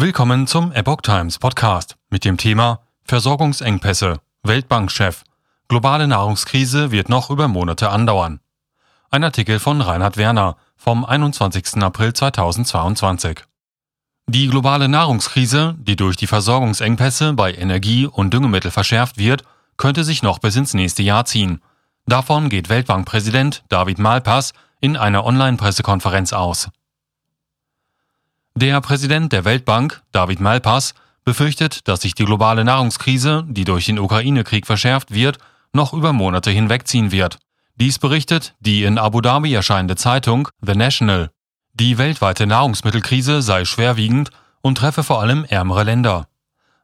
Willkommen zum Epoch Times Podcast mit dem Thema Versorgungsengpässe. Weltbankchef. Globale Nahrungskrise wird noch über Monate andauern. Ein Artikel von Reinhard Werner vom 21. April 2022. Die globale Nahrungskrise, die durch die Versorgungsengpässe bei Energie und Düngemittel verschärft wird, könnte sich noch bis ins nächste Jahr ziehen. Davon geht Weltbankpräsident David Malpass in einer Online-Pressekonferenz aus. Der Präsident der Weltbank, David Malpass, befürchtet, dass sich die globale Nahrungskrise, die durch den Ukraine-Krieg verschärft wird, noch über Monate hinwegziehen wird. Dies berichtet die in Abu Dhabi erscheinende Zeitung The National. Die weltweite Nahrungsmittelkrise sei schwerwiegend und treffe vor allem ärmere Länder.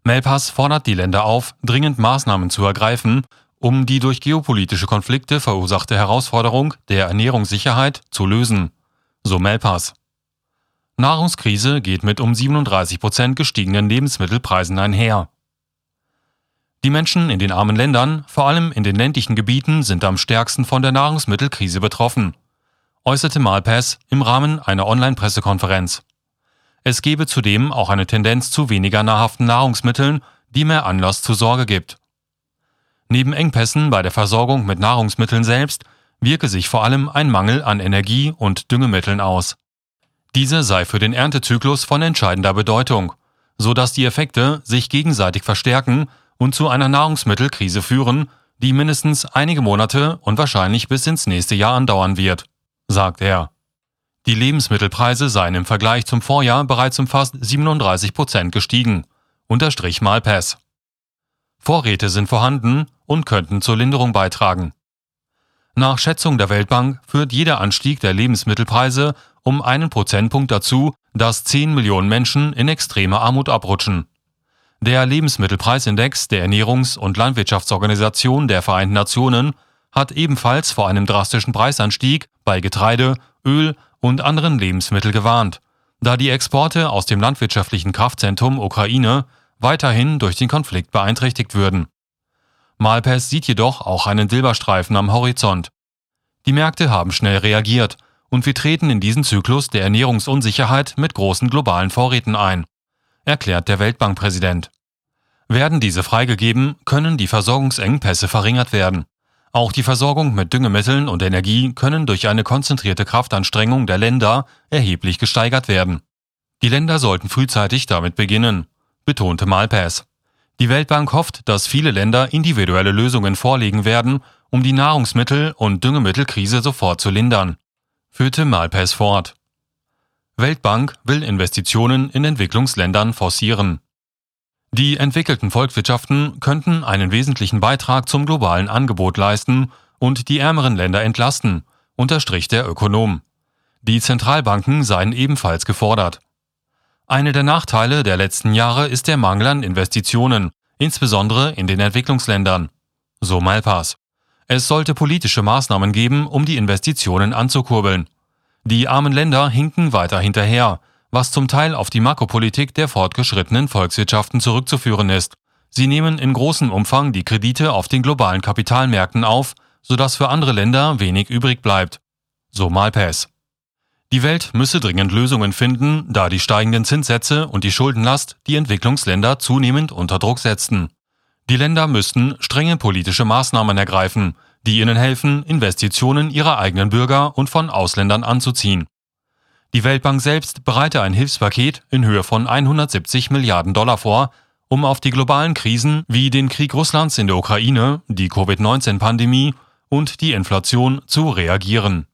Malpass fordert die Länder auf, dringend Maßnahmen zu ergreifen, um die durch geopolitische Konflikte verursachte Herausforderung der Ernährungssicherheit zu lösen. So Malpass. Nahrungskrise geht mit um 37 Prozent gestiegenen Lebensmittelpreisen einher. Die Menschen in den armen Ländern, vor allem in den ländlichen Gebieten, sind am stärksten von der Nahrungsmittelkrise betroffen, äußerte Malpass im Rahmen einer Online-Pressekonferenz. Es gebe zudem auch eine Tendenz zu weniger nahrhaften Nahrungsmitteln, die mehr Anlass zur Sorge gibt. Neben Engpässen bei der Versorgung mit Nahrungsmitteln selbst wirke sich vor allem ein Mangel an Energie und Düngemitteln aus. Diese sei für den Erntezyklus von entscheidender Bedeutung, so dass die Effekte sich gegenseitig verstärken und zu einer Nahrungsmittelkrise führen, die mindestens einige Monate und wahrscheinlich bis ins nächste Jahr andauern wird, sagt er. Die Lebensmittelpreise seien im Vergleich zum Vorjahr bereits um fast 37 Prozent gestiegen, unterstrich Malpass. Vorräte sind vorhanden und könnten zur Linderung beitragen. Nach Schätzung der Weltbank führt jeder Anstieg der Lebensmittelpreise um einen Prozentpunkt dazu, dass 10 Millionen Menschen in extreme Armut abrutschen. Der Lebensmittelpreisindex der Ernährungs- und Landwirtschaftsorganisation der Vereinten Nationen hat ebenfalls vor einem drastischen Preisanstieg bei Getreide, Öl und anderen Lebensmitteln gewarnt, da die Exporte aus dem landwirtschaftlichen Kraftzentrum Ukraine weiterhin durch den Konflikt beeinträchtigt würden. Malpass sieht jedoch auch einen Silberstreifen am Horizont. Die Märkte haben schnell reagiert und wir treten in diesen Zyklus der Ernährungsunsicherheit mit großen globalen Vorräten ein, erklärt der Weltbankpräsident. Werden diese freigegeben, können die Versorgungsengpässe verringert werden. Auch die Versorgung mit Düngemitteln und Energie können durch eine konzentrierte Kraftanstrengung der Länder erheblich gesteigert werden. Die Länder sollten frühzeitig damit beginnen, betonte Malpass. Die Weltbank hofft, dass viele Länder individuelle Lösungen vorlegen werden, um die Nahrungsmittel- und Düngemittelkrise sofort zu lindern führte Malpass fort. Weltbank will Investitionen in Entwicklungsländern forcieren. Die entwickelten Volkswirtschaften könnten einen wesentlichen Beitrag zum globalen Angebot leisten und die ärmeren Länder entlasten, unterstrich der Ökonom. Die Zentralbanken seien ebenfalls gefordert. Eine der Nachteile der letzten Jahre ist der Mangel an Investitionen, insbesondere in den Entwicklungsländern. So Malpass. Es sollte politische Maßnahmen geben, um die Investitionen anzukurbeln. Die armen Länder hinken weiter hinterher, was zum Teil auf die Makropolitik der fortgeschrittenen Volkswirtschaften zurückzuführen ist. Sie nehmen in großem Umfang die Kredite auf den globalen Kapitalmärkten auf, sodass für andere Länder wenig übrig bleibt. So Malpass. Die Welt müsse dringend Lösungen finden, da die steigenden Zinssätze und die Schuldenlast die Entwicklungsländer zunehmend unter Druck setzten. Die Länder müssten strenge politische Maßnahmen ergreifen, die ihnen helfen, Investitionen ihrer eigenen Bürger und von Ausländern anzuziehen. Die Weltbank selbst bereite ein Hilfspaket in Höhe von 170 Milliarden Dollar vor, um auf die globalen Krisen wie den Krieg Russlands in der Ukraine, die Covid-19-Pandemie und die Inflation zu reagieren.